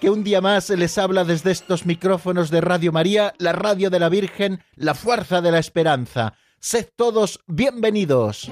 que un día más les habla desde estos micrófonos de Radio María, la radio de la Virgen, la fuerza de la esperanza. Sed todos bienvenidos.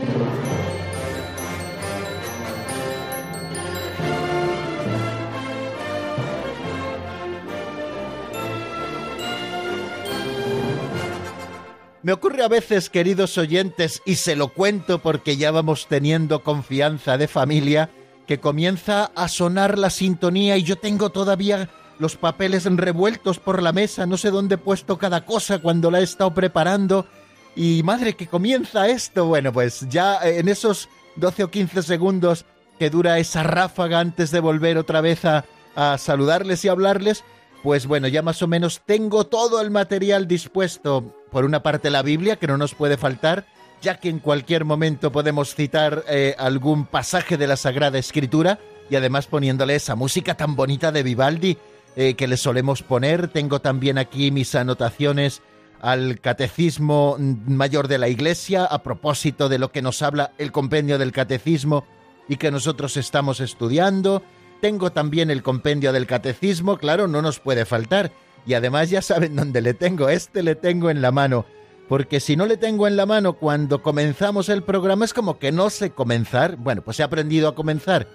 Me ocurre a veces, queridos oyentes, y se lo cuento porque ya vamos teniendo confianza de familia, que comienza a sonar la sintonía y yo tengo todavía los papeles revueltos por la mesa, no sé dónde he puesto cada cosa cuando la he estado preparando. Y madre, que comienza esto. Bueno, pues ya en esos 12 o 15 segundos que dura esa ráfaga antes de volver otra vez a, a saludarles y hablarles, pues bueno, ya más o menos tengo todo el material dispuesto. Por una parte la Biblia, que no nos puede faltar, ya que en cualquier momento podemos citar eh, algún pasaje de la Sagrada Escritura y además poniéndole esa música tan bonita de Vivaldi eh, que le solemos poner. Tengo también aquí mis anotaciones al Catecismo Mayor de la Iglesia a propósito de lo que nos habla el compendio del Catecismo y que nosotros estamos estudiando. Tengo también el compendio del Catecismo, claro, no nos puede faltar. Y además ya saben dónde le tengo, este le tengo en la mano porque si no le tengo en la mano cuando comenzamos el programa es como que no sé comenzar. Bueno, pues he aprendido a comenzar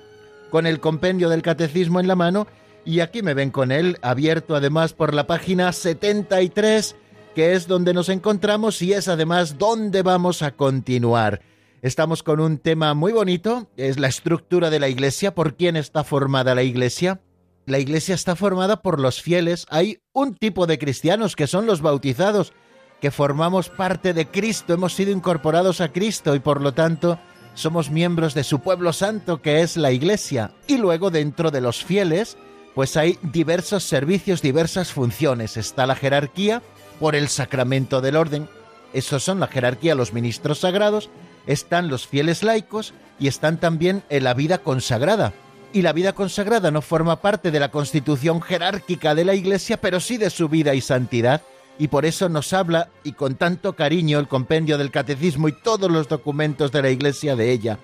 con el compendio del catecismo en la mano y aquí me ven con él, abierto además por la página 73, que es donde nos encontramos y es además donde vamos a continuar. Estamos con un tema muy bonito, es la estructura de la iglesia, por quién está formada la iglesia. La iglesia está formada por los fieles. Hay un tipo de cristianos que son los bautizados, que formamos parte de Cristo, hemos sido incorporados a Cristo y por lo tanto somos miembros de su pueblo santo que es la Iglesia. Y luego dentro de los fieles, pues hay diversos servicios, diversas funciones. Está la jerarquía por el sacramento del orden. Esos son la jerarquía, los ministros sagrados, están los fieles laicos y están también en la vida consagrada. Y la vida consagrada no forma parte de la constitución jerárquica de la Iglesia, pero sí de su vida y santidad y por eso nos habla y con tanto cariño el compendio del catecismo y todos los documentos de la Iglesia de ella.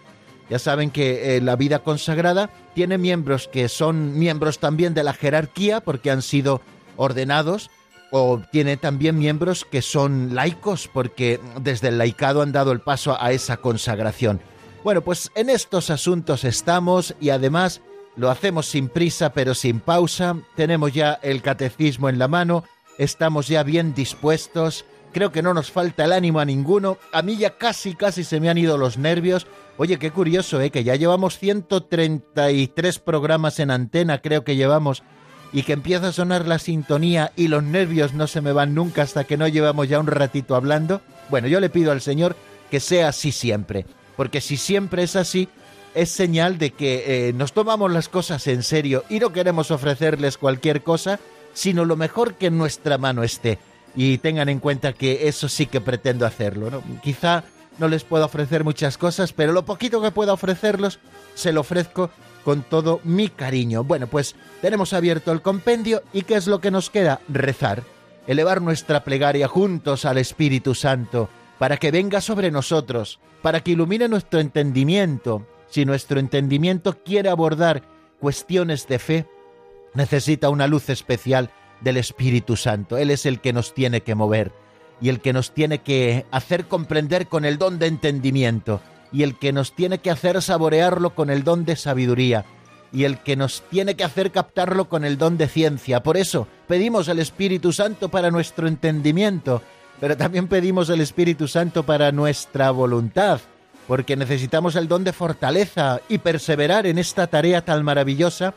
Ya saben que eh, la vida consagrada tiene miembros que son miembros también de la jerarquía porque han sido ordenados o tiene también miembros que son laicos porque desde el laicado han dado el paso a esa consagración. Bueno, pues en estos asuntos estamos y además lo hacemos sin prisa pero sin pausa. Tenemos ya el catecismo en la mano estamos ya bien dispuestos, creo que no nos falta el ánimo a ninguno, a mí ya casi, casi se me han ido los nervios. Oye, qué curioso, ¿eh? que ya llevamos 133 programas en antena, creo que llevamos, y que empieza a sonar la sintonía y los nervios no se me van nunca hasta que no llevamos ya un ratito hablando. Bueno, yo le pido al Señor que sea así siempre, porque si siempre es así, es señal de que eh, nos tomamos las cosas en serio y no queremos ofrecerles cualquier cosa, sino lo mejor que en nuestra mano esté. Y tengan en cuenta que eso sí que pretendo hacerlo. ¿no? Quizá no les pueda ofrecer muchas cosas, pero lo poquito que pueda ofrecerlos, se lo ofrezco con todo mi cariño. Bueno, pues tenemos abierto el compendio y ¿qué es lo que nos queda? Rezar, elevar nuestra plegaria juntos al Espíritu Santo, para que venga sobre nosotros, para que ilumine nuestro entendimiento. Si nuestro entendimiento quiere abordar cuestiones de fe, necesita una luz especial del Espíritu Santo. Él es el que nos tiene que mover y el que nos tiene que hacer comprender con el don de entendimiento y el que nos tiene que hacer saborearlo con el don de sabiduría y el que nos tiene que hacer captarlo con el don de ciencia. Por eso pedimos el Espíritu Santo para nuestro entendimiento, pero también pedimos el Espíritu Santo para nuestra voluntad, porque necesitamos el don de fortaleza y perseverar en esta tarea tan maravillosa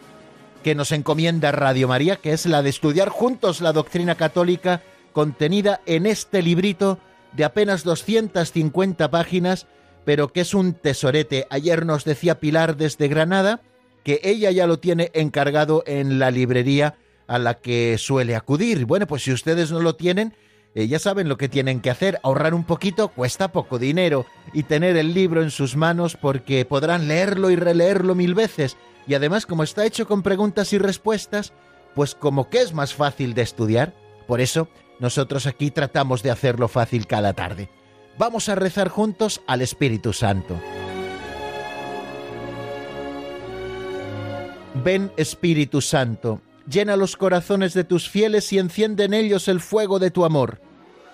que nos encomienda Radio María, que es la de estudiar juntos la doctrina católica contenida en este librito de apenas 250 páginas, pero que es un tesorete. Ayer nos decía Pilar desde Granada que ella ya lo tiene encargado en la librería a la que suele acudir. Bueno, pues si ustedes no lo tienen, eh, ya saben lo que tienen que hacer, ahorrar un poquito cuesta poco dinero y tener el libro en sus manos porque podrán leerlo y releerlo mil veces. Y además como está hecho con preguntas y respuestas, pues como que es más fácil de estudiar. Por eso nosotros aquí tratamos de hacerlo fácil cada tarde. Vamos a rezar juntos al Espíritu Santo. Ven Espíritu Santo Llena los corazones de tus fieles y enciende en ellos el fuego de tu amor.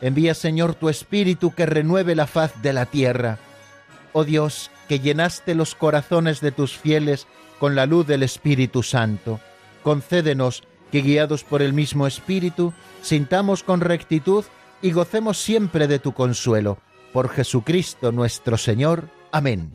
Envía, Señor, tu Espíritu que renueve la faz de la tierra. Oh Dios, que llenaste los corazones de tus fieles con la luz del Espíritu Santo, concédenos que, guiados por el mismo Espíritu, sintamos con rectitud y gocemos siempre de tu consuelo. Por Jesucristo nuestro Señor. Amén.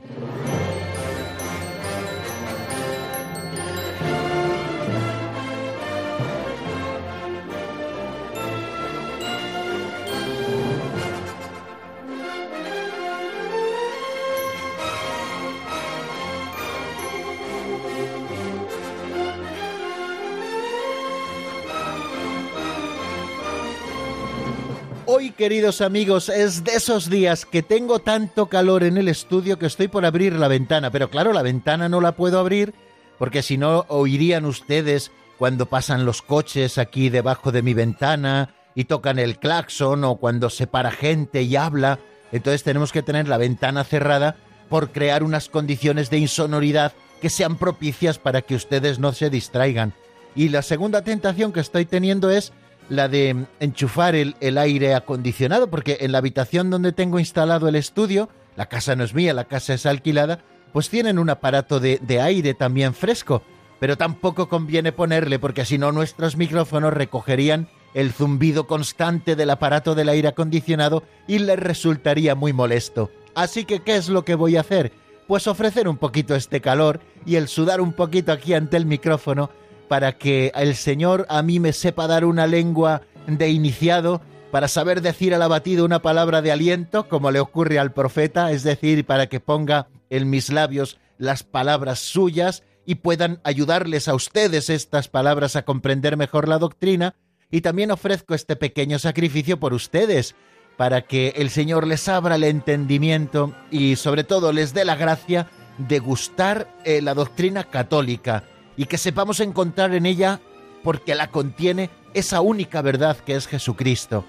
Queridos amigos, es de esos días que tengo tanto calor en el estudio que estoy por abrir la ventana, pero claro, la ventana no la puedo abrir porque si no oirían ustedes cuando pasan los coches aquí debajo de mi ventana y tocan el claxon o cuando se para gente y habla. Entonces tenemos que tener la ventana cerrada por crear unas condiciones de insonoridad que sean propicias para que ustedes no se distraigan. Y la segunda tentación que estoy teniendo es la de enchufar el, aire acondicionado, porque en la habitación donde tengo instalado el estudio, la casa no es mía, la casa es alquilada, pues tienen un aparato de, de aire también fresco, pero tampoco conviene ponerle porque si no nuestros micrófonos recogerían el zumbido constante del aparato del aire acondicionado y les resultaría muy molesto. Así que, ¿qué es lo que voy a hacer? Pues ofrecer un poquito este calor y el sudar un poquito aquí ante el micrófono para que el Señor a mí me sepa dar una lengua de iniciado, para saber decir al abatido una palabra de aliento, como le ocurre al profeta, es decir, para que ponga en mis labios las palabras suyas y puedan ayudarles a ustedes estas palabras a comprender mejor la doctrina, y también ofrezco este pequeño sacrificio por ustedes, para que el Señor les abra el entendimiento y sobre todo les dé la gracia de gustar eh, la doctrina católica, y que sepamos encontrar en ella, porque la contiene, esa única verdad que es Jesucristo.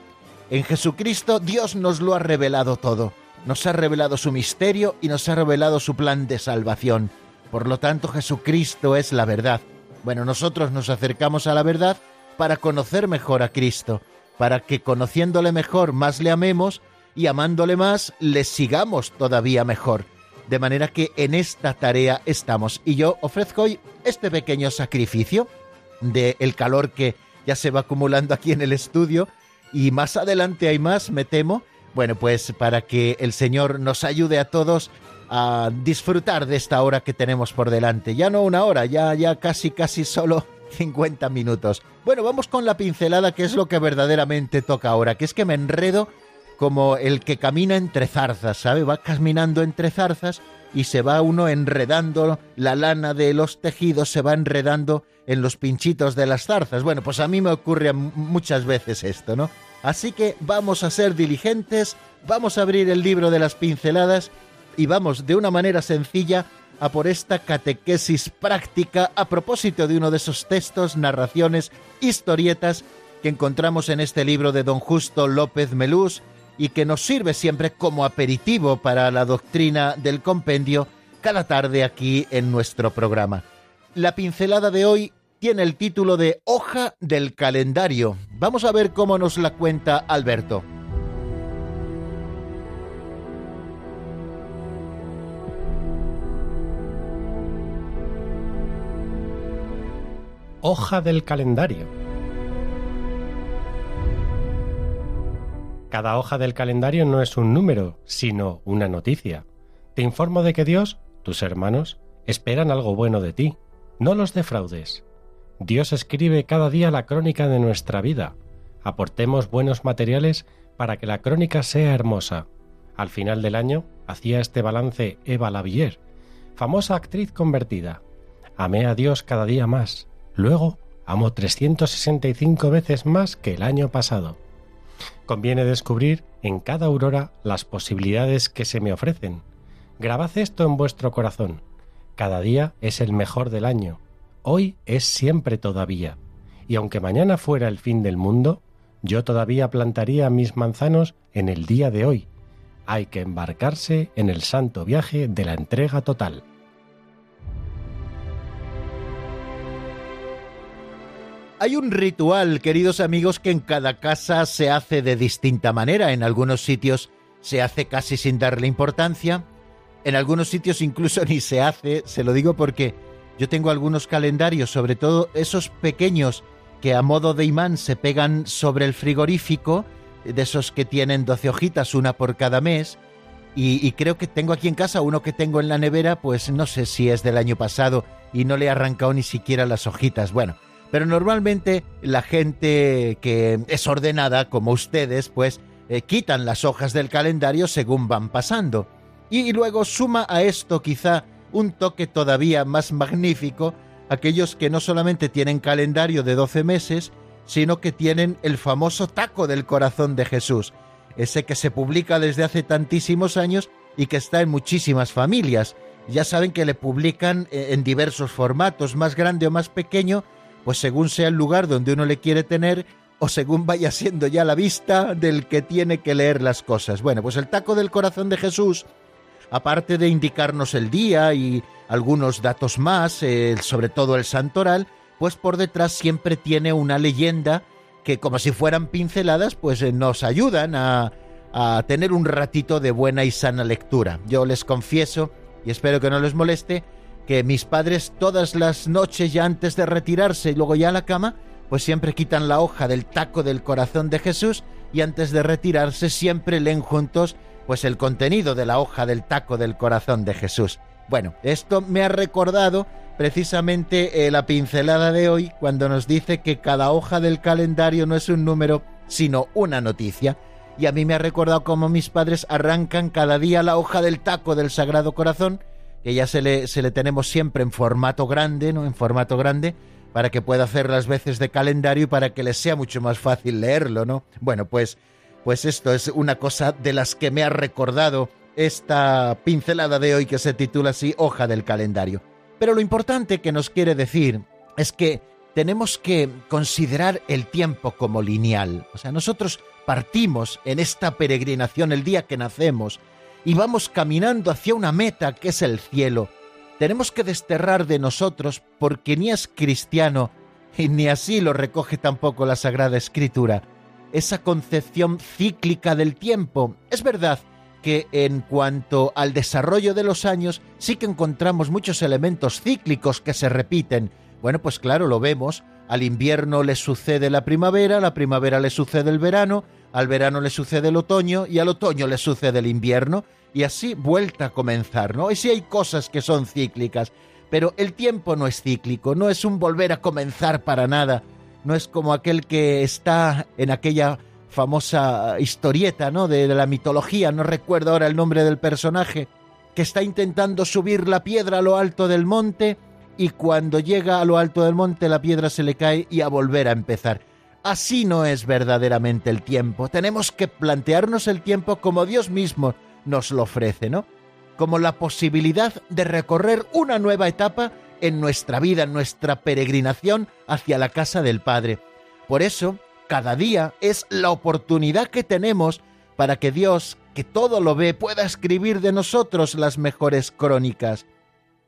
En Jesucristo Dios nos lo ha revelado todo, nos ha revelado su misterio y nos ha revelado su plan de salvación. Por lo tanto, Jesucristo es la verdad. Bueno, nosotros nos acercamos a la verdad para conocer mejor a Cristo, para que conociéndole mejor más le amemos y amándole más le sigamos todavía mejor. De manera que en esta tarea estamos. Y yo ofrezco hoy este pequeño sacrificio del el calor que ya se va acumulando aquí en el estudio. Y más adelante hay más, me temo. Bueno, pues para que el Señor nos ayude a todos a disfrutar de esta hora que tenemos por delante. Ya no una hora, ya, ya casi, casi solo 50 minutos. Bueno, vamos con la pincelada, que es lo que verdaderamente toca ahora, que es que me enredo como el que camina entre zarzas, ¿sabe? Va caminando entre zarzas y se va uno enredando, la lana de los tejidos se va enredando en los pinchitos de las zarzas. Bueno, pues a mí me ocurre muchas veces esto, ¿no? Así que vamos a ser diligentes, vamos a abrir el libro de las pinceladas y vamos de una manera sencilla a por esta catequesis práctica a propósito de uno de esos textos, narraciones, historietas que encontramos en este libro de don Justo López Melús, y que nos sirve siempre como aperitivo para la doctrina del compendio cada tarde aquí en nuestro programa. La pincelada de hoy tiene el título de Hoja del calendario. Vamos a ver cómo nos la cuenta Alberto. Hoja del calendario. Cada hoja del calendario no es un número, sino una noticia. Te informo de que Dios, tus hermanos, esperan algo bueno de ti. No los defraudes. Dios escribe cada día la crónica de nuestra vida. Aportemos buenos materiales para que la crónica sea hermosa. Al final del año hacía este balance Eva Lavillier, famosa actriz convertida. Amé a Dios cada día más. Luego amo 365 veces más que el año pasado. Conviene descubrir en cada aurora las posibilidades que se me ofrecen. Grabad esto en vuestro corazón. Cada día es el mejor del año. Hoy es siempre todavía. Y aunque mañana fuera el fin del mundo, yo todavía plantaría mis manzanos en el día de hoy. Hay que embarcarse en el santo viaje de la entrega total. Hay un ritual, queridos amigos, que en cada casa se hace de distinta manera. En algunos sitios se hace casi sin darle importancia. En algunos sitios incluso ni se hace. Se lo digo porque yo tengo algunos calendarios, sobre todo esos pequeños que a modo de imán se pegan sobre el frigorífico, de esos que tienen 12 hojitas, una por cada mes. Y, creo que tengo aquí en casa uno que tengo en la nevera, pues no sé si es del año pasado y no le he arrancado ni siquiera las hojitas. Bueno, pero normalmente la gente que es ordenada, como ustedes, pues eh, quitan las hojas del calendario según van pasando. Y, luego suma a esto quizá un toque todavía más magnífico aquellos que no solamente tienen calendario de 12 meses, sino que tienen el famoso taco del corazón de Jesús, ese que se publica desde hace tantísimos años y que está en muchísimas familias. Ya saben que le publican eh, en diversos formatos, más grande o más pequeño, pues según sea el lugar donde uno le quiere tener o según vaya siendo ya la vista del que tiene que leer las cosas. Bueno, pues el taco del corazón de Jesús, aparte de indicarnos el día y algunos datos más, eh, sobre todo el santoral, pues por detrás siempre tiene una leyenda que como si fueran pinceladas, pues eh, nos ayudan a, a tener un ratito de buena y sana lectura. Yo les confieso, y espero que no les moleste, que mis padres todas las noches ya antes de retirarse y luego ya a la cama, pues siempre quitan la hoja del taco del corazón de Jesús y antes de retirarse siempre leen juntos pues el contenido de la hoja del taco del corazón de Jesús. Bueno, esto me ha recordado precisamente eh, la pincelada de hoy cuando nos dice que cada hoja del calendario no es un número, sino una noticia. Y a mí me ha recordado cómo mis padres arrancan cada día la hoja del taco del Sagrado Corazón que ya se le, se le tenemos siempre en formato grande, ¿no? En formato grande, para que pueda hacer las veces de calendario y para que les sea mucho más fácil leerlo, ¿no? Bueno, pues, pues esto es una cosa de las que me ha recordado esta pincelada de hoy que se titula así Hoja del calendario. Pero lo importante que nos quiere decir es que tenemos que considerar el tiempo como lineal. O sea, nosotros partimos en esta peregrinación el día que nacemos y vamos caminando hacia una meta que es el cielo. Tenemos que desterrar de nosotros, porque ni es cristiano, y ni así lo recoge tampoco la Sagrada Escritura, esa concepción cíclica del tiempo. Es verdad que en cuanto al desarrollo de los años sí que encontramos muchos elementos cíclicos que se repiten. Bueno, pues claro, lo vemos. Al invierno le sucede la primavera, la primavera le sucede el verano, al verano le sucede el otoño y al otoño le sucede el invierno y así vuelta a comenzar, ¿no? Y sí hay cosas que son cíclicas, pero el tiempo no es cíclico, no es un volver a comenzar para nada, no es como aquel que está en aquella famosa historieta, ¿no? De la mitología, no recuerdo ahora el nombre del personaje, que está intentando subir la piedra a lo alto del monte y cuando llega a lo alto del monte la piedra se le cae y a volver a empezar. Así no es verdaderamente el tiempo. Tenemos que plantearnos el tiempo como Dios mismo nos lo ofrece, ¿no? Como la posibilidad de recorrer una nueva etapa en nuestra vida, en nuestra peregrinación hacia la casa del Padre. Por eso, cada día es la oportunidad que tenemos para que Dios, que todo lo ve, pueda escribir de nosotros las mejores crónicas.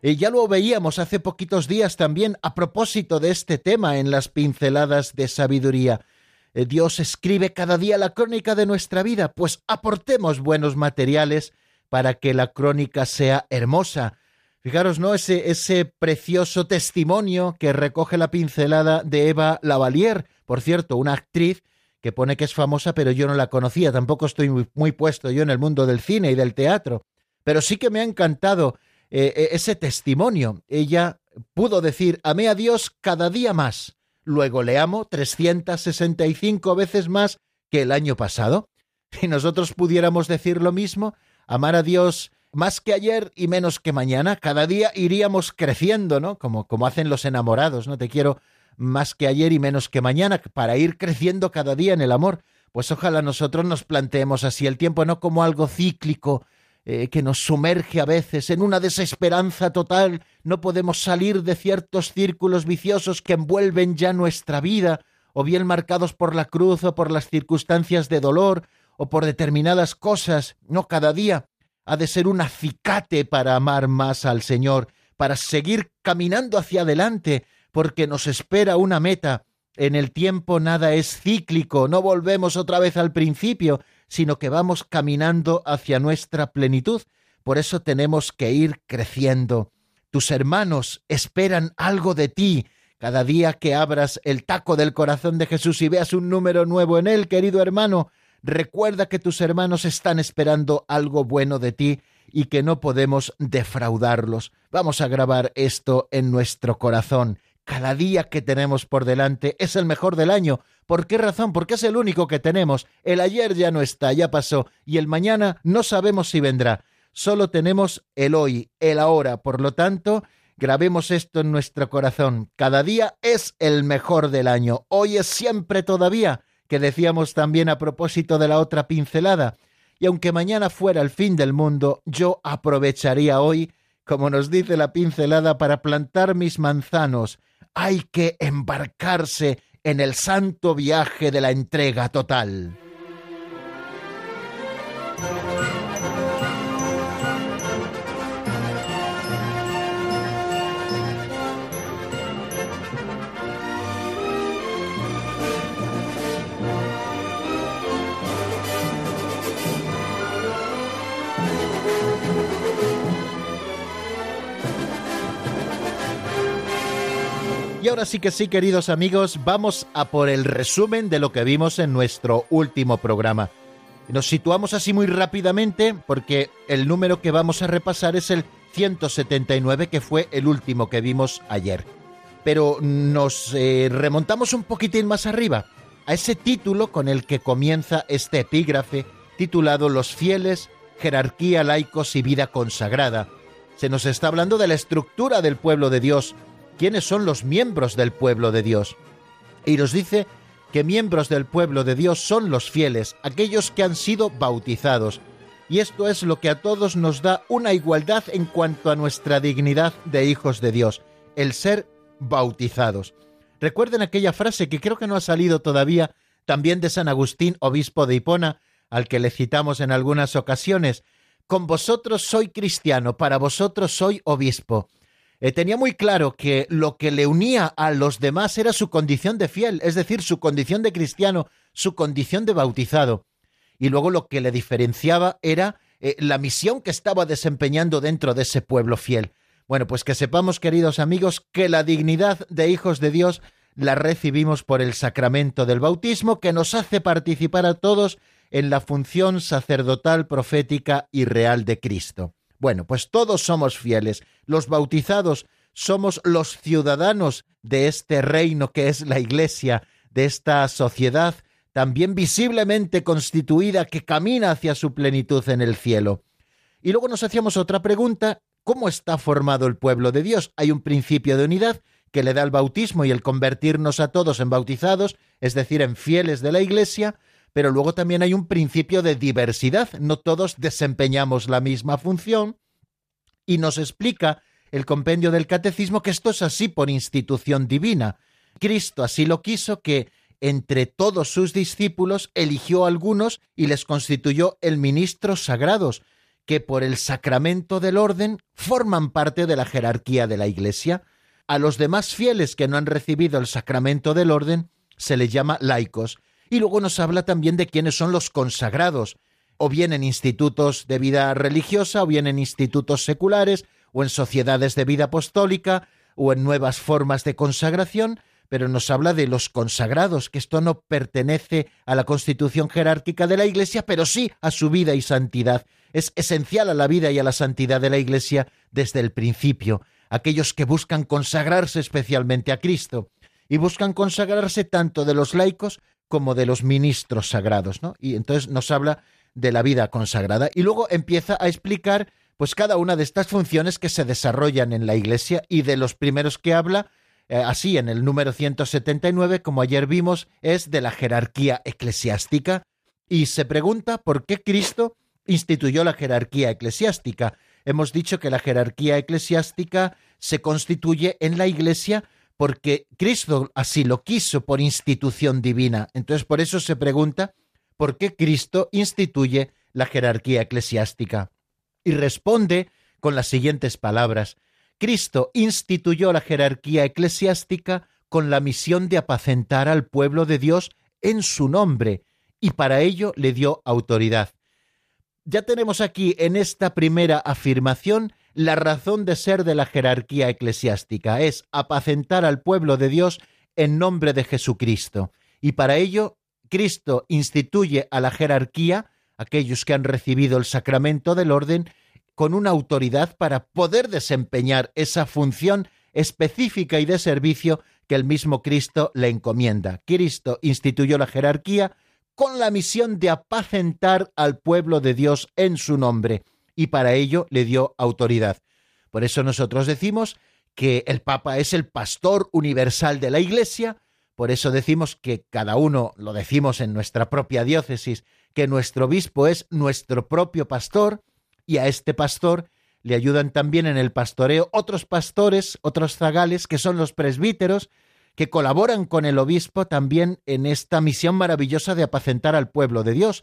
Y ya lo veíamos hace poquitos días también a propósito de este tema en las pinceladas de sabiduría. Eh, Dios escribe cada día la crónica de nuestra vida, pues aportemos buenos materiales para que la crónica sea hermosa. Fijaros, ¿no? Ese, ese precioso testimonio que recoge la pincelada de Eva Lavalier, por cierto, una actriz que pone que es famosa, pero yo no la conocía, tampoco estoy muy, muy puesto yo en el mundo del cine y del teatro, pero sí que me ha encantado eh, eh, ese testimonio. Ella pudo decir, amé a Dios cada día más. Luego le amo 365 veces más que el año pasado. Si nosotros pudiéramos decir lo mismo, amar a Dios más que ayer y menos que mañana, cada día iríamos creciendo, ¿no? Como, como hacen los enamorados, ¿no? Te quiero más que ayer y menos que mañana, para ir creciendo cada día en el amor. pues ojalá nosotros nos planteemos así el tiempo no como algo cíclico, eh, que nos sumerge a veces en una desesperanza total, no podemos salir de ciertos círculos viciosos que envuelven ya nuestra vida, o bien marcados por la cruz o por las circunstancias de dolor o por determinadas cosas. No, cada día ha de ser un acicate para amar más al Señor, para seguir caminando hacia adelante, porque nos espera una meta. En el tiempo nada es cíclico, no volvemos otra vez al principio, sino que vamos caminando hacia nuestra plenitud. Por eso tenemos que ir creciendo. Tus hermanos esperan algo de ti. Cada día que abras el taco del corazón de Jesús y veas un número nuevo en él, querido hermano, recuerda que tus hermanos están esperando algo bueno de ti y que no podemos defraudarlos. Vamos a grabar esto en nuestro corazón. Cada día que tenemos por delante es el mejor del año. ¿Por qué razón? Porque es el único que tenemos. El ayer ya no está, ya pasó, y el mañana no sabemos si vendrá. Solo tenemos el hoy, el ahora. Por lo tanto, grabemos esto en nuestro corazón. Cada día es el mejor del año. Hoy es siempre todavía, que decíamos también a propósito de la otra pincelada. Y aunque mañana fuera el fin del mundo, yo aprovecharía hoy, como nos dice la pincelada, para plantar mis manzanos, hay que embarcarse en el santo viaje de la entrega total. Y ahora sí que sí, queridos amigos, vamos a por el resumen de lo que vimos en nuestro último programa. Nos situamos así muy rápidamente porque el número que vamos a repasar es el 179, que fue el último que vimos ayer. Pero nos eh, remontamos un poquitín más arriba, a ese título con el que comienza este epígrafe, titulado Los fieles, jerarquía, laicos y vida consagrada. Se nos está hablando de la estructura del pueblo de Dios, quiénes son los miembros del pueblo de Dios. Y nos dice que miembros del pueblo de Dios son los fieles, aquellos que han sido bautizados. Y esto es lo que a todos nos da una igualdad en cuanto a nuestra dignidad de hijos de Dios, el ser bautizados. Recuerden aquella frase que creo que no ha salido todavía, también de San Agustín, obispo de Hipona, al que le citamos en algunas ocasiones. Con vosotros soy cristiano, para vosotros soy obispo. Eh, tenía muy claro que lo que le unía a los demás era su condición de fiel, es decir, su condición de cristiano, su condición de bautizado. Y luego lo que le diferenciaba era eh, la misión que estaba desempeñando dentro de ese pueblo fiel. Bueno, pues que sepamos, queridos amigos, que la dignidad de hijos de Dios la recibimos por el sacramento del bautismo que nos hace participar a todos en la función sacerdotal, profética y real de Cristo. Bueno, pues todos somos fieles. Los bautizados somos los ciudadanos de este reino que es la Iglesia, de esta sociedad también visiblemente constituida que camina hacia su plenitud en el cielo. Y luego nos hacíamos otra pregunta, ¿cómo está formado el pueblo de Dios? Hay un principio de unidad que le da el bautismo y el convertirnos a todos en bautizados, es decir, en fieles de la Iglesia, pero luego también hay un principio de diversidad, no todos desempeñamos la misma función, y nos explica el compendio del catecismo que esto es así por institución divina. Cristo así lo quiso que entre todos sus discípulos eligió a algunos y les constituyó el ministros sagrados, que por el sacramento del orden forman parte de la jerarquía de la Iglesia. A los demás fieles que no han recibido el sacramento del orden se les llama laicos, y luego nos habla también de quiénes son los consagrados, o bien en institutos de vida religiosa, o bien en institutos seculares, o en sociedades de vida apostólica, o en nuevas formas de consagración, pero nos habla de los consagrados, que esto no pertenece a la constitución jerárquica de la Iglesia, pero sí a su vida y santidad. Es esencial a la vida y a la santidad de la Iglesia desde el principio, aquellos que buscan consagrarse especialmente a Cristo, y buscan consagrarse tanto de los laicos como de los ministros sagrados, ¿no? Y entonces nos habla de la vida consagrada y luego empieza a explicar pues cada una de estas funciones que se desarrollan en la Iglesia y de los primeros que habla eh, así en el número 179, como ayer vimos, es de la jerarquía eclesiástica y se pregunta por qué Cristo instituyó la jerarquía eclesiástica. Hemos dicho que la jerarquía eclesiástica se constituye en la Iglesia porque Cristo así lo quiso por institución divina. Entonces por eso se pregunta por qué Cristo instituye la jerarquía eclesiástica. Y responde con las siguientes palabras. Cristo instituyó la jerarquía eclesiástica con la misión de apacentar al pueblo de Dios en su nombre, y para ello le dio autoridad. Ya tenemos aquí en esta primera afirmación la razón de ser de la jerarquía eclesiástica, es apacentar al pueblo de Dios en nombre de Jesucristo. Y para ello, Cristo instituye a la jerarquía, aquellos que han recibido el sacramento del orden, con una autoridad para poder desempeñar esa función específica y de servicio que el mismo Cristo le encomienda. Cristo instituyó la jerarquía con la misión de apacentar al pueblo de Dios en su nombre, y para ello le dio autoridad. Por eso nosotros decimos que el Papa es el pastor universal de la Iglesia, por eso decimos que cada uno, lo decimos en nuestra propia diócesis, que nuestro obispo es nuestro propio pastor, y a este pastor le ayudan también en el pastoreo otros pastores, otros zagales, que son los presbíteros, que colaboran con el obispo también en esta misión maravillosa de apacentar al pueblo de Dios.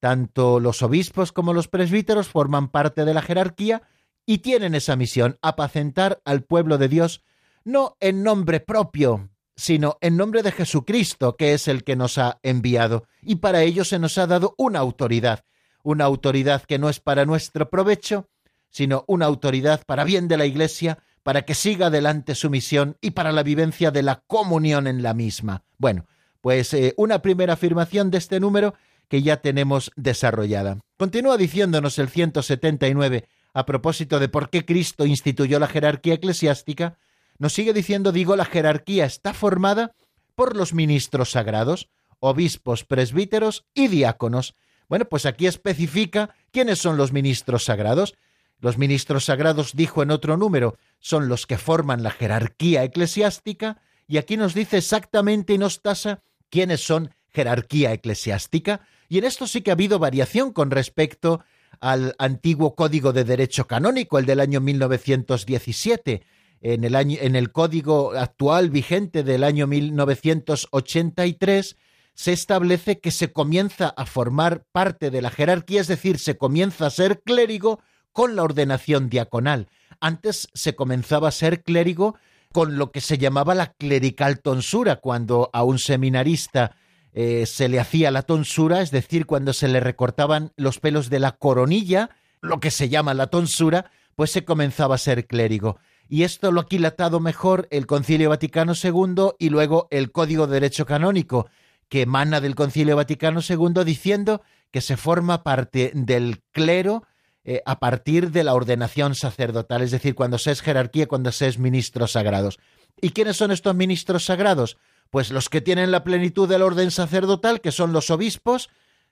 Tanto los obispos como los presbíteros forman parte de la jerarquía y tienen esa misión, apacentar al pueblo de Dios, no en nombre propio, sino en nombre de Jesucristo, que es el que nos ha enviado, y para ello se nos ha dado una autoridad, una autoridad que no es para nuestro provecho, sino una autoridad para bien de la Iglesia, para que siga adelante su misión y para la vivencia de la comunión en la misma. Bueno, pues eh, una primera afirmación de este número que ya tenemos desarrollada. Continúa diciéndonos el 179 a propósito de por qué Cristo instituyó la jerarquía eclesiástica, nos sigue diciendo, digo, la jerarquía está formada por los ministros sagrados, obispos, presbíteros y diáconos. Bueno, pues aquí especifica quiénes son los ministros sagrados. Los ministros sagrados, dijo en otro número, son los que forman la jerarquía eclesiástica, y aquí nos dice exactamente y nos tasa quiénes son jerarquía eclesiástica, y en esto sí que ha habido variación con respecto al antiguo Código de Derecho Canónico, el del año 1917. En el, año, en el código actual vigente del año 1983 se establece que se comienza a formar parte de la jerarquía, es decir, se comienza a ser clérigo con la ordenación diaconal. Antes se comenzaba a ser clérigo con lo que se llamaba la clerical tonsura, cuando a un seminarista eh, se le hacía la tonsura, es decir, cuando se le recortaban los pelos de la coronilla, lo que se llama la tonsura, pues se comenzaba a ser clérigo. Y esto lo ha quilatado mejor el Concilio Vaticano II y luego el Código de Derecho Canónico, que emana del Concilio Vaticano II diciendo que se forma parte del clero eh, a partir de la ordenación sacerdotal, es decir, cuando se es jerarquía, cuando se es ministros sagrados. ¿Y quiénes son estos ministros sagrados? Pues los que tienen la plenitud del orden sacerdotal, que son los obispos,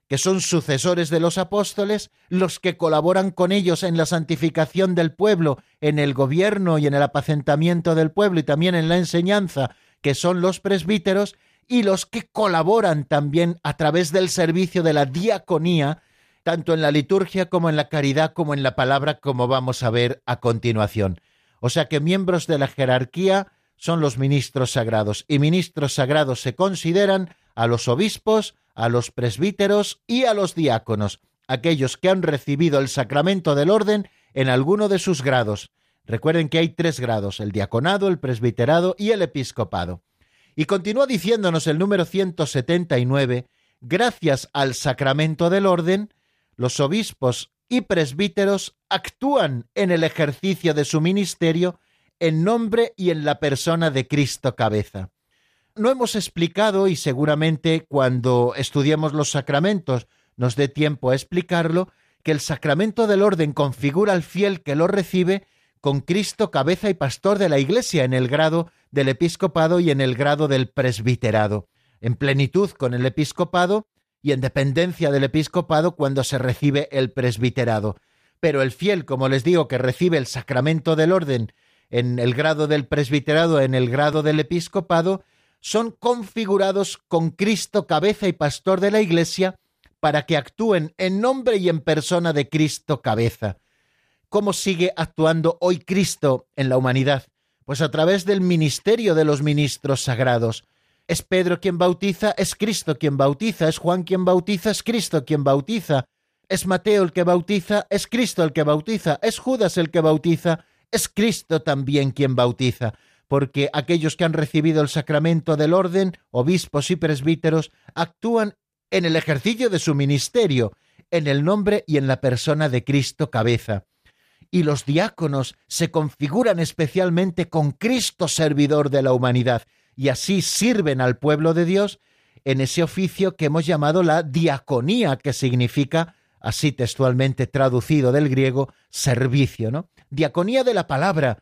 que son sucesores de los apóstoles, los que colaboran con ellos en la santificación del pueblo, en el gobierno y en el apacentamiento del pueblo y también en la enseñanza, que son los presbíteros, y los que colaboran también a través del servicio de la diaconía, tanto en la liturgia como en la caridad como en la palabra, como vamos a ver a continuación. O sea que miembros de la jerarquía son los ministros sagrados, y ministros sagrados se consideran a los obispos, a los presbíteros y a los diáconos, aquellos que han recibido el sacramento del orden en alguno de sus grados. Recuerden que hay tres grados, el diaconado, el presbiterado y el episcopado. Y continúa diciéndonos el número 179, gracias al sacramento del orden, los obispos y presbíteros actúan en el ejercicio de su ministerio en nombre y en la persona de Cristo cabeza. No hemos explicado, y seguramente cuando estudiemos los sacramentos nos dé tiempo a explicarlo, que el sacramento del orden configura al fiel que lo recibe con Cristo cabeza y pastor de la Iglesia en el grado del episcopado y en el grado del presbiterado, en plenitud con el episcopado y en dependencia del episcopado cuando se recibe el presbiterado. Pero el fiel, como les digo, que recibe el sacramento del orden en el grado del presbiterado, en el grado del episcopado, son configurados con Cristo cabeza y pastor de la Iglesia para que actúen en nombre y en persona de Cristo cabeza. ¿Cómo sigue actuando hoy Cristo en la humanidad? Pues a través del ministerio de los ministros sagrados. Es Pedro quien bautiza, es Cristo quien bautiza, es Juan quien bautiza, es Cristo quien bautiza, es Mateo el que bautiza, es Cristo el que bautiza, es Judas el que bautiza, es Cristo también quien bautiza, porque aquellos que han recibido el sacramento del orden, obispos y presbíteros, actúan en el ejercicio de su ministerio, en el nombre y en la persona de Cristo cabeza. Y los diáconos se configuran especialmente con Cristo servidor de la humanidad, y así sirven al pueblo de Dios en ese oficio que hemos llamado la diaconía, que significa, así textualmente traducido del griego, servicio, ¿no? Diaconía de la palabra.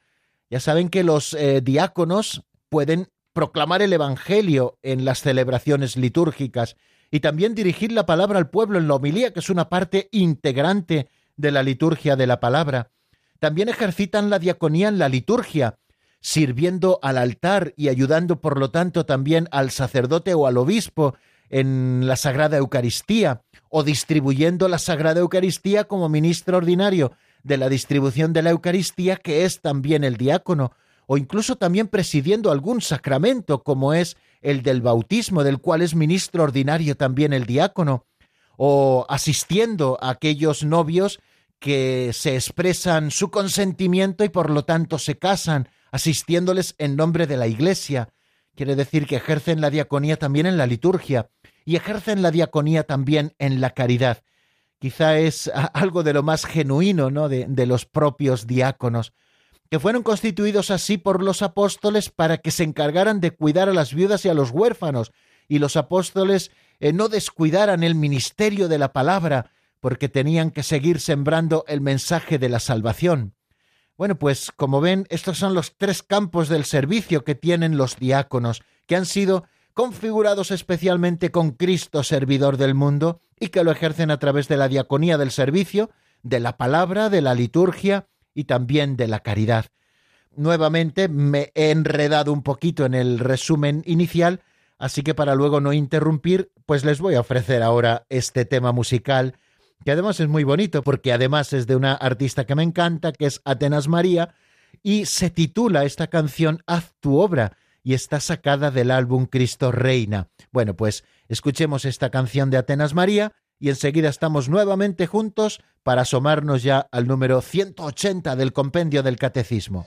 Ya saben que los eh, diáconos pueden proclamar el Evangelio en las celebraciones litúrgicas y también dirigir la palabra al pueblo en la homilía, que es una parte integrante de la liturgia de la palabra. También ejercitan la diaconía en la liturgia, sirviendo al altar y ayudando, por lo tanto, también al sacerdote o al obispo en la Sagrada Eucaristía, o distribuyendo la Sagrada Eucaristía como ministro ordinario de la distribución de la Eucaristía, que es también el diácono, o incluso también presidiendo algún sacramento, como es el del bautismo, del cual es ministro ordinario también el diácono, o asistiendo a aquellos novios que se expresan su consentimiento y por lo tanto se casan, asistiéndoles en nombre de la Iglesia. Quiere decir que ejercen la diaconía también en la liturgia y ejercen la diaconía también en la caridad. Quizá es algo de lo más genuino ¿no? de, los propios diáconos que fueron constituidos así por los apóstoles para que se encargaran de cuidar a las viudas y a los huérfanos, y los apóstoles eh, no descuidaran el ministerio de la palabra, porque tenían que seguir sembrando el mensaje de la salvación. Bueno, pues como ven, estos son los tres campos del servicio que tienen los diáconos, que han sido configurados especialmente con Cristo, servidor del mundo, y que lo ejercen a través de la diaconía del servicio, de la palabra, de la liturgia, y también de la caridad. Nuevamente me he enredado un poquito en el resumen inicial, así que para luego no interrumpir, pues les voy a ofrecer ahora este tema musical, que además es muy bonito porque además es de una artista que me encanta, que es Atenas María, y se titula esta canción Haz tu obra, y está sacada del álbum Cristo Reina. Bueno, pues escuchemos esta canción de Atenas María y enseguida estamos nuevamente juntos para asomarnos ya al número 180 del compendio del Catecismo.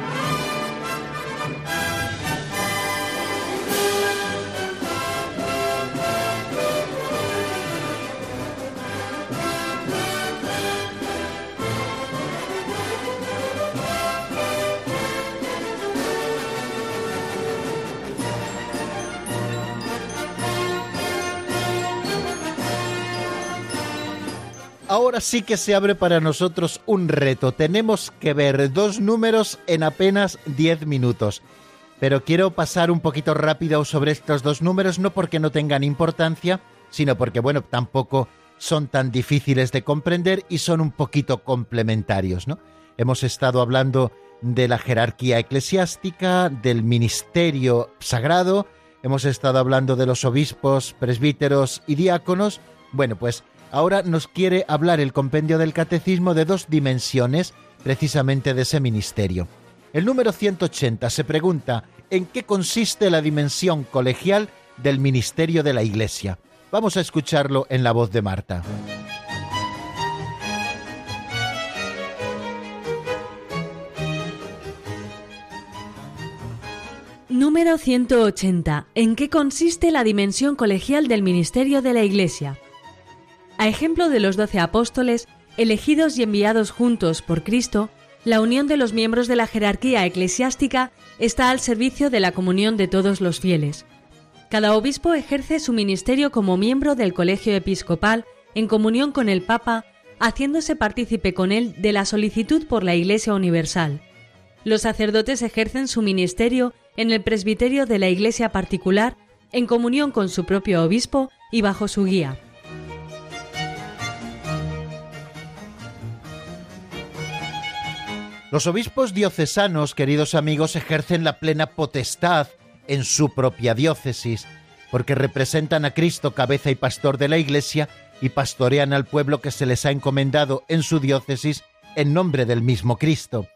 Ahora sí que se abre para nosotros un reto. Tenemos que ver dos números en apenas 10 minutos. Pero quiero pasar un poquito rápido sobre estos dos números, no porque no tengan importancia, sino porque, bueno, tampoco son tan difíciles de comprender y son un poquito complementarios, ¿no? Hemos estado hablando de la jerarquía eclesiástica, del ministerio sagrado, hemos estado hablando de los obispos, presbíteros y diáconos. Bueno, pues ahora nos quiere hablar el compendio del catecismo de dos dimensiones precisamente de ese ministerio. El número 180 se pregunta en qué consiste la dimensión colegial del ministerio de la Iglesia. Vamos a escucharlo en la voz de Marta. Número 180. ¿En qué consiste la dimensión colegial del ministerio de la Iglesia? A ejemplo de los doce apóstoles, elegidos y enviados juntos por Cristo, la unión de los miembros de la jerarquía eclesiástica está al servicio de la comunión de todos los fieles. Cada obispo ejerce su ministerio como miembro del colegio episcopal en comunión con el Papa, haciéndose partícipe con él de la solicitud por la Iglesia Universal. Los sacerdotes ejercen su ministerio en el presbiterio de la Iglesia particular en comunión con su propio obispo y bajo su guía. Los obispos diocesanos, queridos amigos, ejercen la plena potestad en su propia diócesis, porque representan a Cristo cabeza y pastor de la Iglesia y pastorean al pueblo que se les ha encomendado en su diócesis en nombre del mismo Cristo.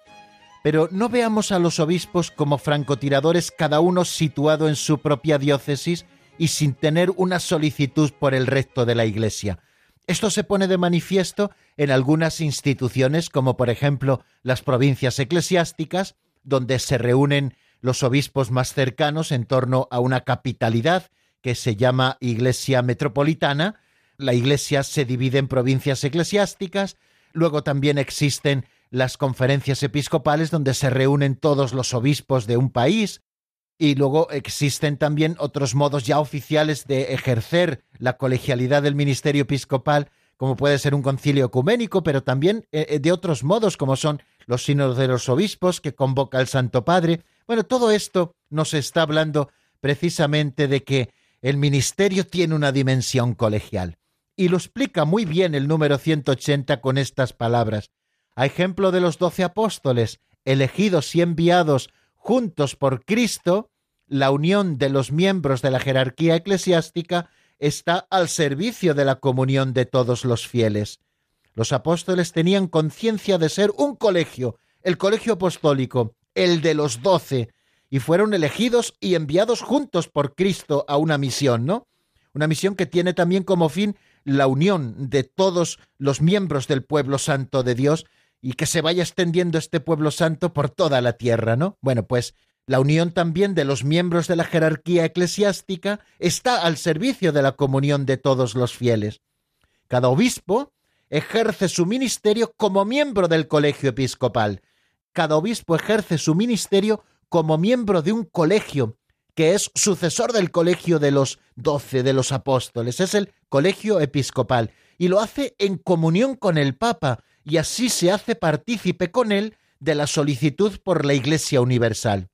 Pero no veamos a los obispos como francotiradores cada uno situado en su propia diócesis y sin tener una solicitud por el resto de la Iglesia. Esto se pone de manifiesto en algunas instituciones, como por ejemplo las provincias eclesiásticas, donde se reúnen los obispos más cercanos en torno a una capitalidad que se llama Iglesia Metropolitana. La Iglesia se divide en provincias eclesiásticas, luego también existen las conferencias episcopales donde se reúnen todos los obispos de un país, y luego existen también otros modos ya oficiales de ejercer la colegialidad del ministerio episcopal, como puede ser un concilio ecuménico, pero también eh, eh, de otros modos, como son los sínodos de los obispos que convoca el Santo Padre. Bueno, todo esto nos está hablando precisamente de que el ministerio tiene una dimensión colegial. Y lo explica muy bien el número 180 con estas palabras. A ejemplo de los doce apóstoles, elegidos y enviados juntos por Cristo, la unión de los miembros de la jerarquía eclesiástica está al servicio de la comunión de todos los fieles. Los apóstoles tenían conciencia de ser un colegio, el colegio apostólico, el de los doce, y fueron elegidos y enviados juntos por Cristo a una misión, ¿no? Una misión que tiene también como fin la unión de todos los miembros del pueblo santo de Dios y que se vaya extendiendo este pueblo santo por toda la tierra, ¿no? Bueno, pues la unión también de los miembros de la jerarquía eclesiástica está al servicio de la comunión de todos los fieles. Cada obispo ejerce su ministerio como miembro del colegio episcopal. Cada obispo ejerce su ministerio como miembro de un colegio que es sucesor del colegio de los doce de los apóstoles. Es el colegio episcopal y lo hace en comunión con el Papa y así se hace partícipe con él de la solicitud por la Iglesia Universal.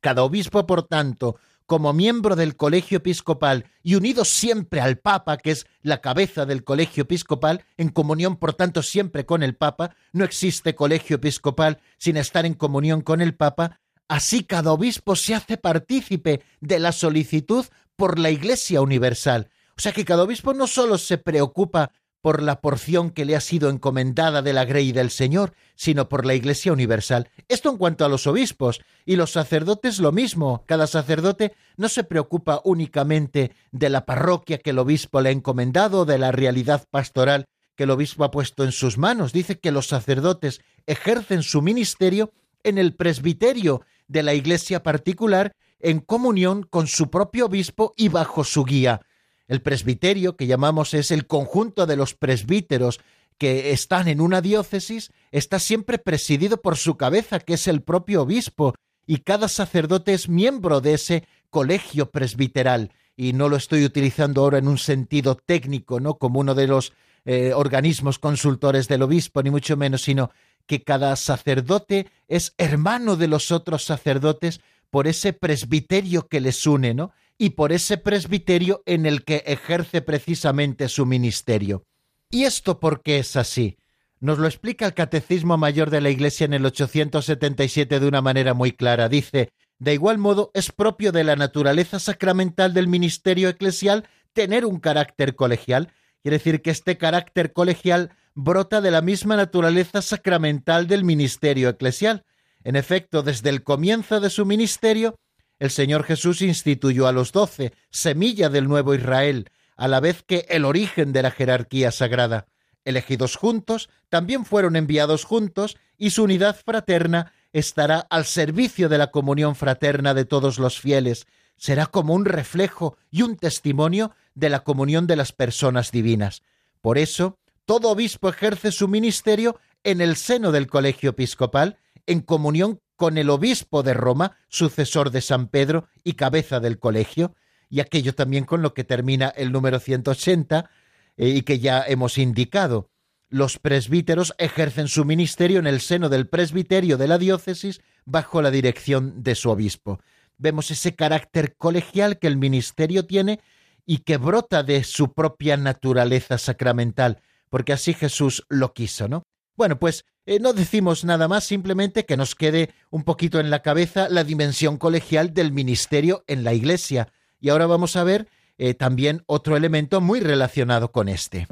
Cada obispo, por tanto, como miembro del colegio episcopal y unido siempre al Papa, que es la cabeza del colegio episcopal, en comunión, por tanto, siempre con el Papa, no existe colegio episcopal sin estar en comunión con el Papa, así cada obispo se hace partícipe de la solicitud por la Iglesia Universal. O sea que cada obispo no solo se preocupa por la porción que le ha sido encomendada de la grey del Señor, sino por la Iglesia universal. Esto en cuanto a los obispos y los sacerdotes lo mismo. Cada sacerdote no se preocupa únicamente de la parroquia que el obispo le ha encomendado, de la realidad pastoral que el obispo ha puesto en sus manos. Dice que los sacerdotes ejercen su ministerio en el presbiterio de la iglesia particular en comunión con su propio obispo y bajo su guía. El presbiterio, que llamamos es el conjunto de los presbíteros que están en una diócesis, está siempre presidido por su cabeza, que es el propio obispo, y cada sacerdote es miembro de ese colegio presbiteral. Y no lo estoy utilizando ahora en un sentido técnico, ¿no? Como uno de los eh, organismos consultores del obispo, ni mucho menos, sino que cada sacerdote es hermano de los otros sacerdotes por ese presbiterio que les une, ¿no? Y por ese presbiterio en el que ejerce precisamente su ministerio. ¿Y esto por qué es así? Nos lo explica el Catecismo Mayor de la Iglesia en el 877 de una manera muy clara. Dice, de igual modo, es propio de la naturaleza sacramental del ministerio eclesial tener un carácter colegial. Quiere decir que este carácter colegial brota de la misma naturaleza sacramental del ministerio eclesial. En efecto, desde el comienzo de su ministerio, el Señor Jesús instituyó a los doce, semilla del nuevo Israel, a la vez que el origen de la jerarquía sagrada elegidos juntos, también fueron enviados juntos, y su unidad fraterna estará al servicio de la comunión fraterna de todos los fieles, será como un reflejo y un testimonio de la comunión de las personas divinas. Por eso, todo obispo ejerce su ministerio en el seno del colegio episcopal, en comunión con el obispo de Roma, sucesor de San Pedro y cabeza del colegio, y aquello también con lo que termina el número 180, eh, y que ya hemos indicado. Los presbíteros ejercen su ministerio en el seno del presbiterio de la diócesis bajo la dirección de su obispo. Vemos ese carácter colegial que el ministerio tiene y que brota de su propia naturaleza sacramental, porque así Jesús lo quiso, ¿no? Bueno, pues eh, no decimos nada más, simplemente que nos quede un poquito en la cabeza la dimensión colegial del ministerio en la Iglesia. Y ahora vamos a ver eh, también otro elemento muy relacionado con este.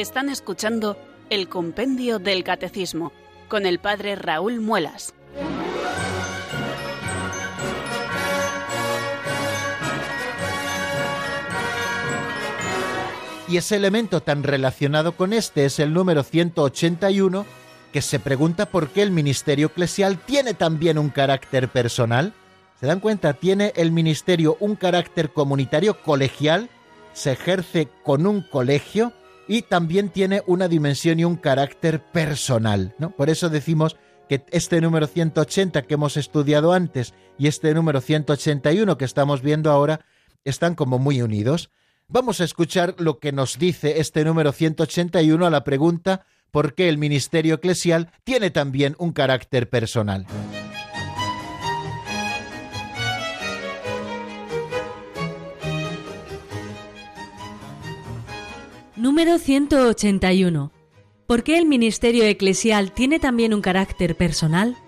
Están escuchando el Compendio del Catecismo con el Padre Raúl Muelas. Y ese elemento tan relacionado con este es el número 181, que se pregunta por qué el ministerio eclesial tiene también un carácter personal. ¿Se dan cuenta? Tiene el ministerio un carácter comunitario colegial, se ejerce con un colegio, y también tiene una dimensión y un carácter personal. ¿no? Por eso decimos que este número 180 que hemos estudiado antes y este número 181 que estamos viendo ahora están como muy unidos. Vamos a escuchar lo que nos dice este número 181 a la pregunta ¿por qué el ministerio eclesial tiene también un carácter personal? Número 181. ¿Por qué el ministerio eclesial tiene también un carácter personal?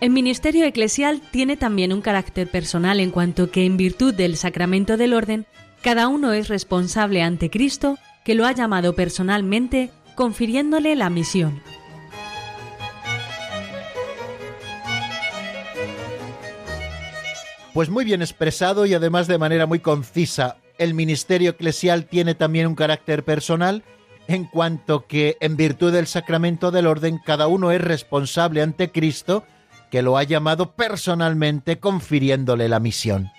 El ministerio eclesial tiene también un carácter personal en cuanto que en virtud del sacramento del orden, cada uno es responsable ante Cristo, que lo ha llamado personalmente, confiriéndole la misión. Pues muy bien expresado y además de manera muy concisa el ministerio eclesial tiene también un carácter personal en cuanto que en virtud del sacramento del orden cada uno es responsable ante Cristo que lo ha llamado personalmente confiriéndole la misión.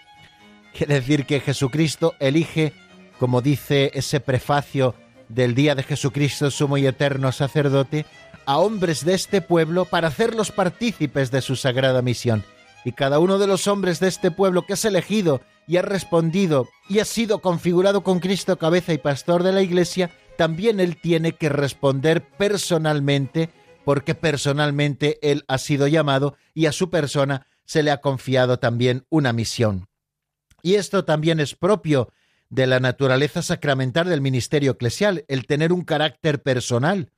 Quiere decir que Jesucristo elige, como dice ese prefacio del día de Jesucristo, sumo y eterno sacerdote, a hombres de este pueblo para hacerlos partícipes de su sagrada misión. Y cada uno de los hombres de este pueblo que es elegido y ha respondido y ha sido configurado con Cristo cabeza y pastor de la Iglesia, también él tiene que responder personalmente, porque personalmente él ha sido llamado y a su persona se le ha confiado también una misión. Y esto también es propio de la naturaleza sacramental del ministerio eclesial, el tener un carácter personal.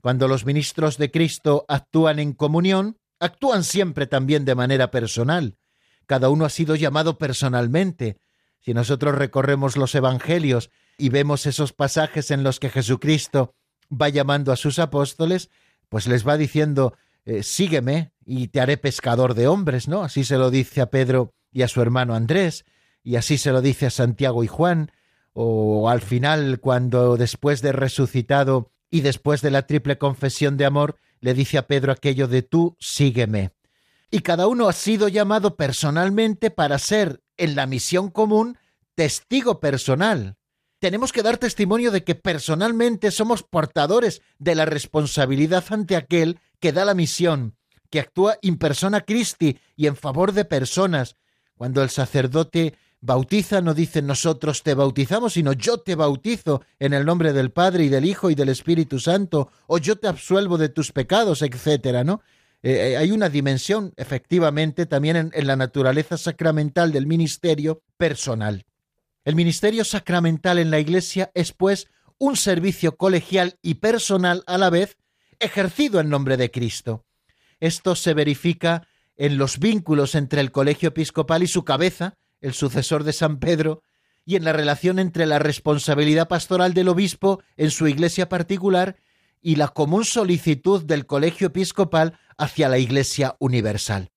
Cuando los ministros de Cristo actúan en comunión, actúan siempre también de manera personal. Cada uno ha sido llamado personalmente. Si nosotros recorremos los Evangelios y vemos esos pasajes en los que Jesucristo va llamando a sus apóstoles, pues les va diciendo, eh, sígueme y te haré pescador de hombres, ¿no? Así se lo dice a Pedro y a su hermano Andrés, y así se lo dice a Santiago y Juan, o al final, cuando después de resucitado y después de la triple confesión de amor, le dice a Pedro aquello de tú sígueme. Y cada uno ha sido llamado personalmente para ser, en la misión común, testigo personal. Tenemos que dar testimonio de que personalmente somos portadores de la responsabilidad ante aquel que da la misión, que actúa in persona Christi y en favor de personas. Cuando el sacerdote bautiza no dice nosotros te bautizamos, sino yo te bautizo en el nombre del Padre y del Hijo y del Espíritu Santo, o yo te absuelvo de tus pecados, etcétera, ¿no? Eh, eh, hay una dimensión, efectivamente, también en, en la naturaleza sacramental del ministerio personal. El ministerio sacramental en la Iglesia es, pues, un servicio colegial y personal a la vez, ejercido en nombre de Cristo. Esto se verifica en los vínculos entre el colegio episcopal y su cabeza, el sucesor de San Pedro, y en la relación entre la responsabilidad pastoral del obispo en su iglesia particular y la común solicitud del colegio episcopal hacia la iglesia universal.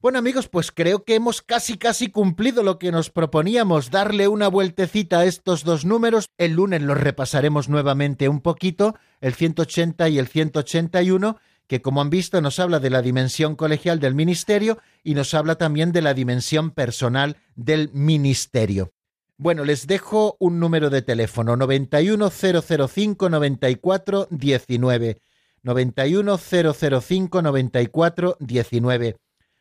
Bueno amigos, pues creo que hemos casi casi cumplido lo que nos proponíamos, darle una vueltecita a estos dos números. El lunes los repasaremos nuevamente un poquito, el 180 y el 181, que como han visto nos habla de la dimensión colegial del ministerio y nos habla también de la dimensión personal del ministerio. Bueno, les dejo un número de teléfono 91005 94 19 91005 94 19.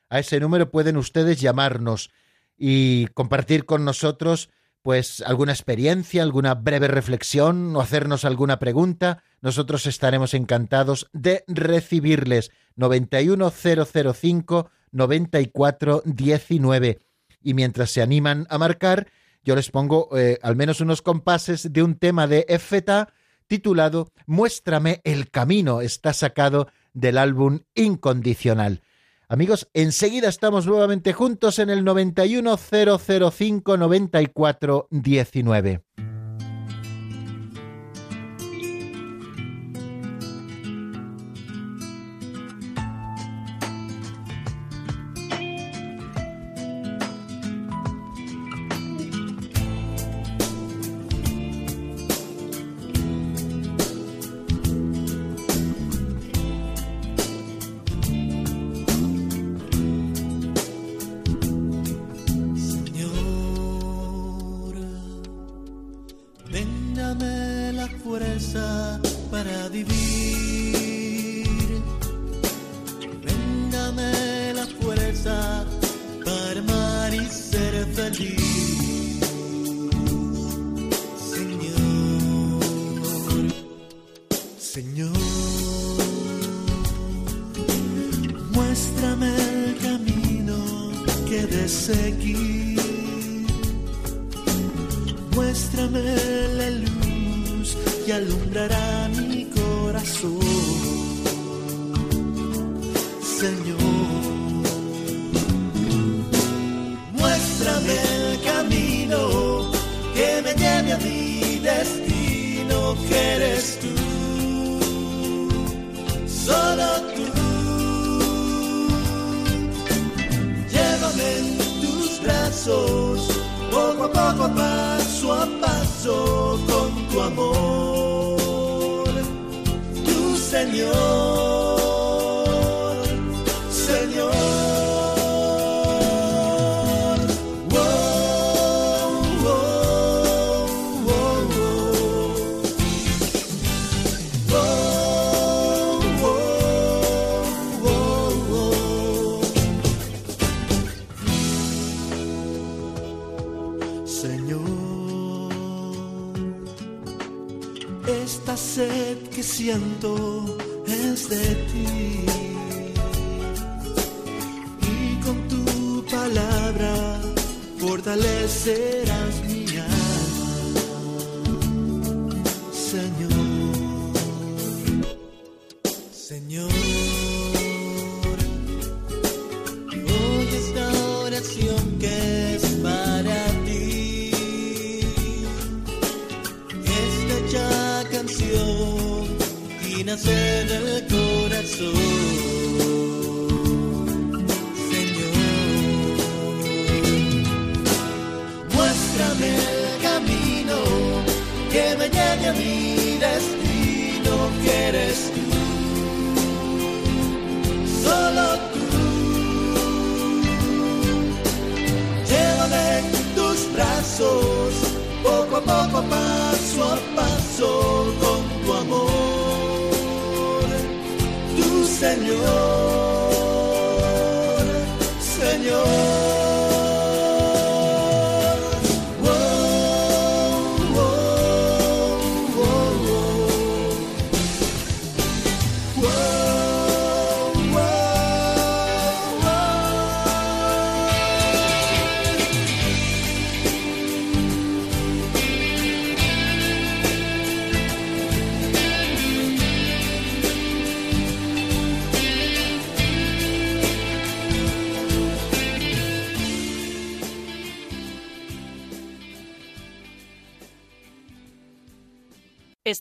A ese número pueden ustedes llamarnos y compartir con nosotros pues alguna experiencia, alguna breve reflexión o hacernos alguna pregunta, nosotros estaremos encantados de recibirles. 91005 9419. Y mientras se animan a marcar, yo les pongo eh, al menos unos compases de un tema de Éfeta titulado Muéstrame el camino. Está sacado del álbum Incondicional. Amigos, enseguida estamos nuevamente juntos en el 910059419. Señor, say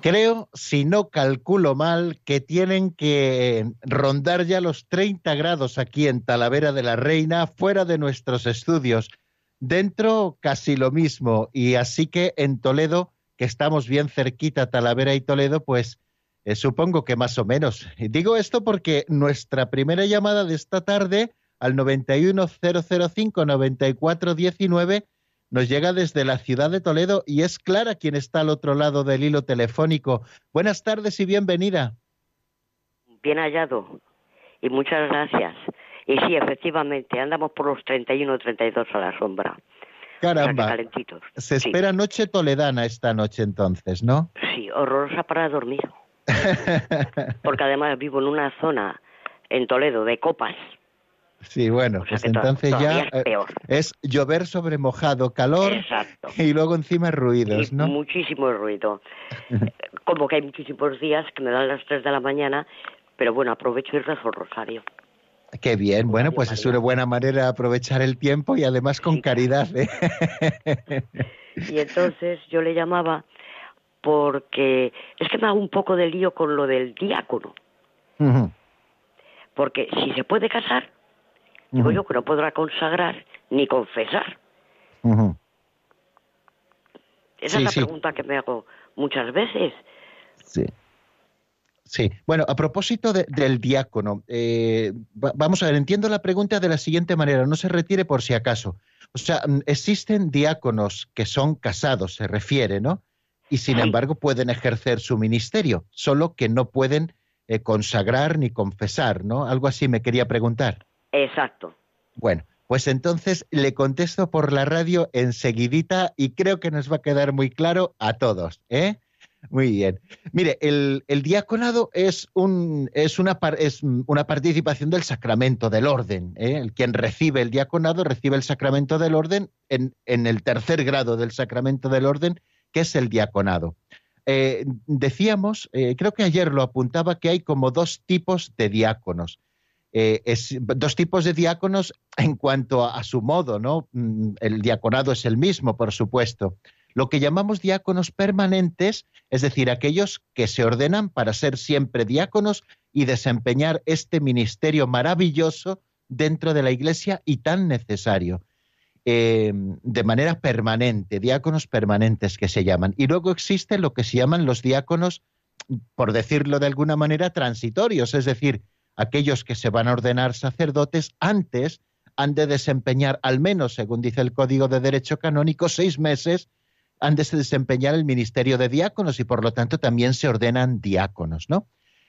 Creo, si no calculo mal, que tienen que rondar ya los 30 grados aquí en Talavera de la Reina, fuera de nuestros estudios. Dentro casi lo mismo. Y así que en Toledo, que estamos bien cerquita, Talavera y Toledo, pues eh, supongo que más o menos. Digo esto porque nuestra primera llamada de esta tarde al 91005-9419 nos llega desde la ciudad de Toledo y es Clara quien está al otro lado del hilo telefónico. Buenas tardes y bienvenida. Bien hallado y muchas gracias. Y sí, efectivamente, andamos por los 31 32 a la sombra. Caramba. Se espera noche toledana esta noche entonces, ¿no? Sí, horrorosa para dormir. Porque además vivo en una zona en Toledo de copas Sí, bueno, pues entonces ya es, peor. es, llover sobre mojado, calor y luego encima ruidos, ¿no? Muchísimo ruido. Como que hay muchísimos días que me dan las 3 de la mañana, pero bueno, aprovecho y rezo rosario. Qué bien, bueno, pues es una buena manera de aprovechar el tiempo y además con caridad. ¿eh? y entonces yo le llamaba porque es que me hago un poco de lío con lo del diácono. Porque si se puede casar, Digo yo que no podrá consagrar ni confesar. Esa es la pregunta que me hago muchas veces. Sí. Sí. Bueno, a propósito del diácono, eh, vamos a ver, entiendo la pregunta de la siguiente manera, no se retire por si acaso. O sea, mm, existen diáconos que son casados, se refiere, ¿no? Y sin embargo pueden ejercer su ministerio, solo que no pueden eh, consagrar ni confesar, ¿no? Algo así me quería preguntar. Exacto. Bueno, pues entonces le contesto por la radio enseguidita y creo que nos va a quedar muy claro a todos, ¿eh? Muy bien. Mire, el, diaconado es, un, es, una, es una participación del sacramento del orden. ¿eh? El quien recibe el diaconado recibe el sacramento del orden en, en el tercer grado del sacramento del orden, que es el diaconado. Eh, decíamos, eh, creo que ayer lo apuntaba, que hay como dos tipos de diáconos. Eh, dos tipos de diáconos en cuanto a, su modo, ¿no? Mm, el diaconado es el mismo, por supuesto. Lo que llamamos diáconos permanentes, es decir, aquellos que se ordenan para ser siempre diáconos y desempeñar este ministerio maravilloso dentro de la Iglesia y tan necesario. Eh, de manera permanente, diáconos permanentes que se llaman. Y luego existe lo que se llaman los diáconos, por decirlo de alguna manera, transitorios, es decir, aquellos que se van a ordenar sacerdotes antes han de desempeñar, al menos según dice el Código de Derecho Canónico, seis meses han de desempeñar el ministerio de diáconos y por lo tanto también se ordenan diáconos, ¿no?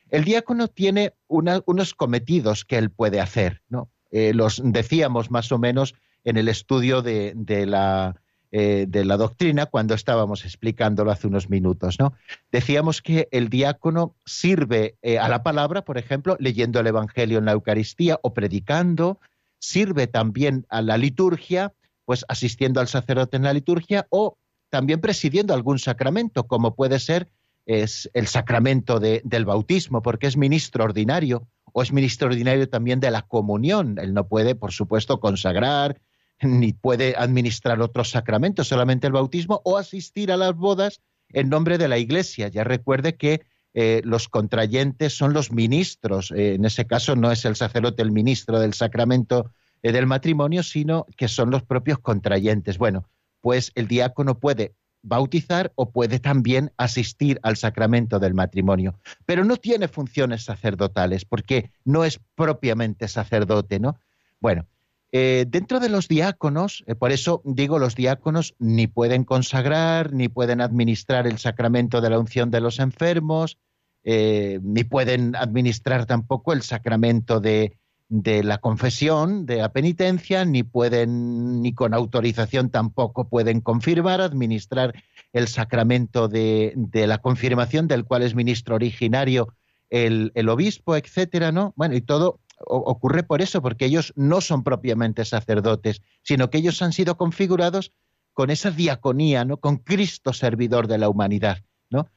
El diácono tiene unos cometidos que él puede hacer, ¿no? Eh, los decíamos más o menos en el estudio de, la eh, de la doctrina cuando estábamos explicándolo hace unos minutos. ¿no? Decíamos que el diácono sirve eh, a la palabra, por ejemplo, leyendo el Evangelio en la Eucaristía o predicando, sirve también a la liturgia, pues asistiendo al sacerdote en la liturgia o también presidiendo algún sacramento, como puede ser es el sacramento del bautismo, porque es ministro ordinario, o es ministro ordinario también de la comunión. Él no puede, por supuesto, consagrar, ni puede administrar otros sacramentos, solamente el bautismo, o asistir a las bodas en nombre de la Iglesia. Ya recuerde que eh, los contrayentes son los ministros, eh, en ese caso no es el sacerdote el ministro del sacramento eh, del matrimonio, sino que son los propios contrayentes. Bueno, pues el diácono puede bautizar o puede también asistir al sacramento del matrimonio, pero no tiene funciones sacerdotales porque no es propiamente sacerdote, ¿no? Bueno, eh, dentro de los diáconos, eh, por eso digo los diáconos ni pueden consagrar, ni pueden administrar el sacramento de la unción de los enfermos, eh, ni pueden administrar tampoco el sacramento de, la confesión, de la penitencia, ni pueden, ni con autorización tampoco pueden confirmar, administrar el sacramento de, la confirmación, del cual es ministro originario el, el obispo, etcétera, ¿no? Bueno, y todo ocurre por eso, porque ellos no son propiamente sacerdotes, sino que ellos han sido configurados con esa diaconía, ¿no? Con Cristo servidor de la humanidad, ¿no?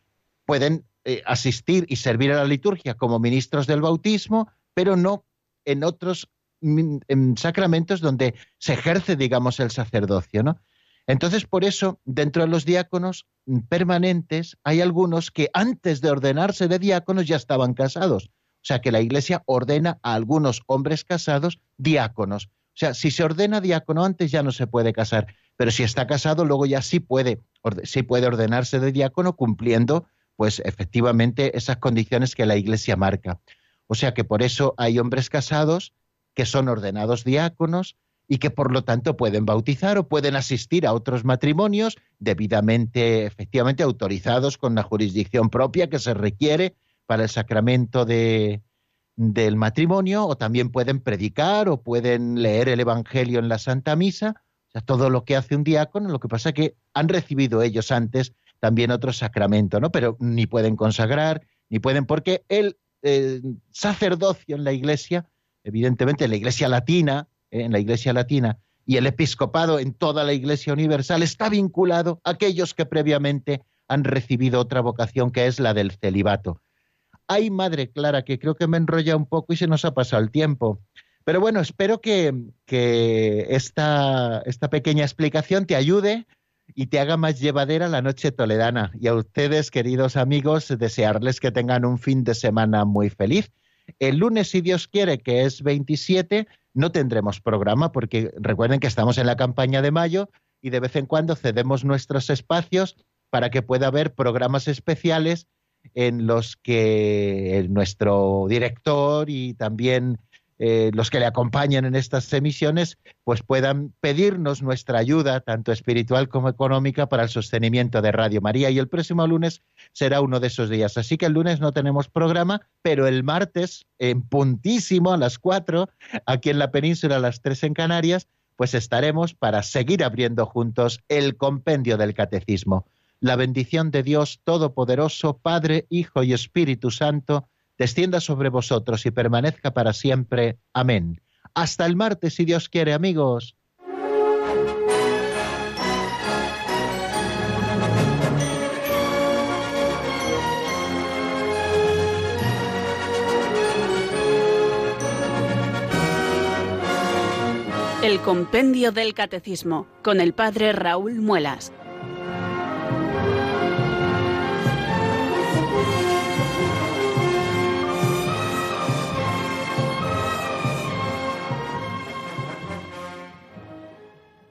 Pueden eh, asistir y servir a la liturgia como ministros del bautismo, pero no en otros sacramentos donde se ejerce, digamos, el sacerdocio, ¿no? Entonces, por eso, dentro de los diáconos permanentes, hay algunos que antes de ordenarse de diáconos ya estaban casados. O sea que la Iglesia ordena a algunos hombres casados diáconos. O sea, si se ordena diácono antes ya no se puede casar, pero si está casado luego ya sí puede, sí puede ordenarse de diácono cumpliendo pues efectivamente esas condiciones que la Iglesia marca. O sea que por eso hay hombres casados que son ordenados diáconos y que por lo tanto pueden bautizar o pueden asistir a otros matrimonios debidamente, efectivamente, autorizados con la jurisdicción propia que se requiere para el sacramento de, del matrimonio, o también pueden predicar o pueden leer el Evangelio en la Santa Misa, o sea, todo lo que hace un diácono, lo que pasa es que han recibido ellos antes también otro sacramento, ¿no? Pero ni pueden consagrar, ni pueden, porque el sacerdocio en la iglesia, evidentemente en la iglesia latina, eh, en la iglesia latina, y el episcopado en toda la iglesia universal está vinculado a aquellos que previamente han recibido otra vocación que es la del celibato. Ay, madre Clara, que creo que me enrolla un poco y se nos ha pasado el tiempo. Pero bueno, espero que, esta, pequeña explicación te ayude y te haga más llevadera la noche toledana. Y a ustedes, queridos amigos, desearles que tengan un fin de semana muy feliz. El lunes, si Dios quiere, que es 27, no tendremos programa porque recuerden que estamos en la campaña de mayo y de vez en cuando cedemos nuestros espacios para que pueda haber programas especiales en los que nuestro director y también eh, los que le acompañan en estas emisiones, pues puedan pedirnos nuestra ayuda, tanto espiritual como económica, para el sostenimiento de Radio María. Y el próximo lunes será uno de esos días. Así que el lunes no tenemos programa, pero el martes, en puntísimo, a las cuatro, aquí en la península, a las tres en Canarias, pues estaremos para seguir abriendo juntos el compendio del catecismo. La bendición de Dios Todopoderoso, Padre, Hijo y Espíritu Santo, descienda sobre vosotros y permanezca para siempre. Amén. Hasta el martes, si Dios quiere, amigos. El Compendio del Catecismo con el Padre Raúl Muelas.